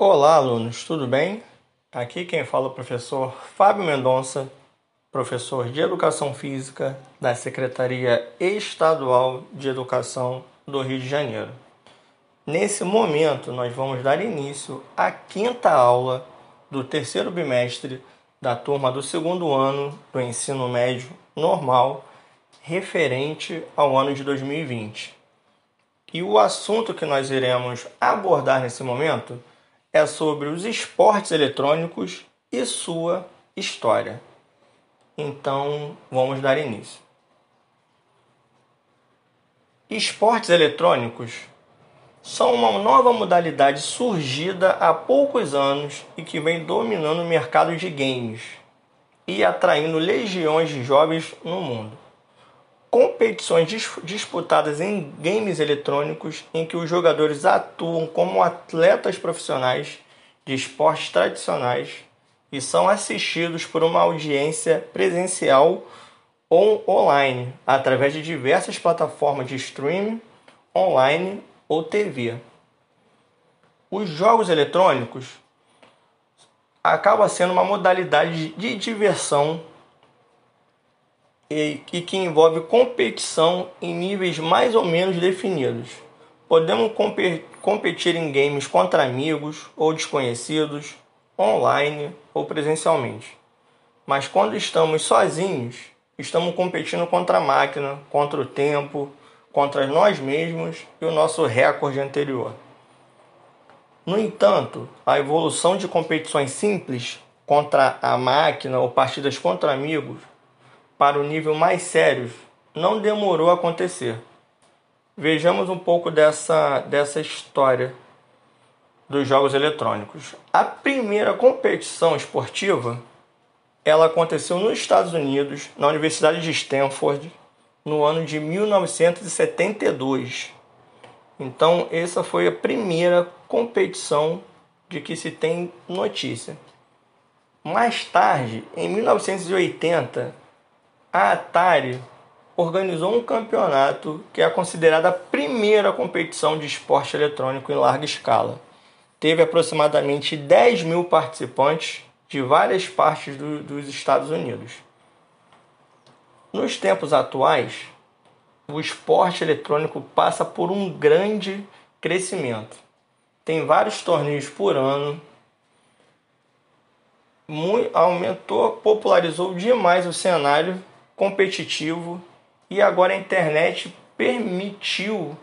Olá, alunos, tudo bem? Aqui quem fala é o professor Fábio Mendonça, professor de Educação Física da Secretaria Estadual de Educação do Rio de Janeiro. Nesse momento, nós vamos dar início à quinta aula do terceiro bimestre da turma do segundo ano do ensino médio normal, referente ao ano de 2020. E o assunto que nós iremos abordar nesse momento é sobre os esportes eletrônicos e sua história. Então, vamos dar início. Esportes eletrônicos são uma nova modalidade surgida há poucos anos e que vem dominando o mercado de games e atraindo legiões de jovens no mundo. Competições disputadas em games eletrônicos em que os jogadores atuam como atletas profissionais de esportes tradicionais e são assistidos por uma audiência presencial ou online através de diversas plataformas de streaming online ou TV. Os jogos eletrônicos acaba sendo uma modalidade de diversão e, que envolve competição em níveis mais ou menos definidos. Podemos competir em games contra amigos ou desconhecidos, online ou presencialmente. Mas quando estamos sozinhos, estamos competindo contra a máquina, contra o tempo, contra nós mesmos e o nosso recorde anterior. No entanto, a evolução de competições simples contra a máquina ou partidas contra amigos para o nível mais sério não demorou a acontecer. Vejamos um pouco dessa, dessa história dos jogos eletrônicos. A primeira competição esportiva ela aconteceu nos Estados Unidos, na Universidade de Stanford, no ano de 1972. Então, essa foi a primeira competição de que se tem notícia. Mais tarde, em 1980, a Atari organizou um campeonato que é considerada a primeira competição de esporte eletrônico em larga escala. Teve aproximadamente 10 mil participantes de várias partes do, dos Estados Unidos. Nos tempos atuais, o esporte eletrônico passa por um grande crescimento. Tem vários torneios por ano. Muito, aumentou, popularizou demais o cenário competitivo e agora a internet permitiu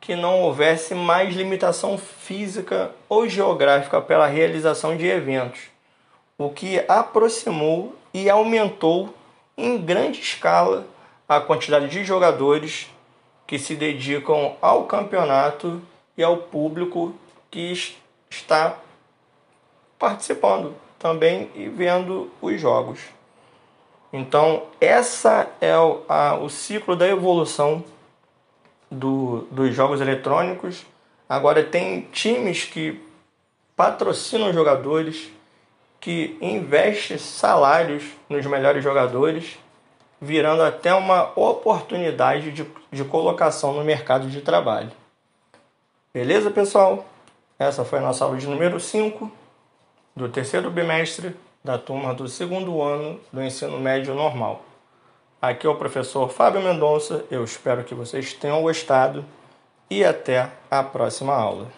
que não houvesse mais limitação física ou geográfica pela realização de eventos, o que aproximou e aumentou em grande escala a quantidade de jogadores que se dedicam ao campeonato e ao público que está participando também e vendo os jogos. Então, essa é o, a, o ciclo da evolução do, dos jogos eletrônicos. Agora tem times que patrocinam jogadores, que investem salários nos melhores jogadores virando até uma oportunidade de, de colocação no mercado de trabalho. Beleza, pessoal? Essa foi a nossa aula de número 5 do terceiro bimestre da turma do segundo ano do ensino médio normal. Aqui é o professor Fábio Mendonça, eu espero que vocês tenham gostado e até a próxima aula.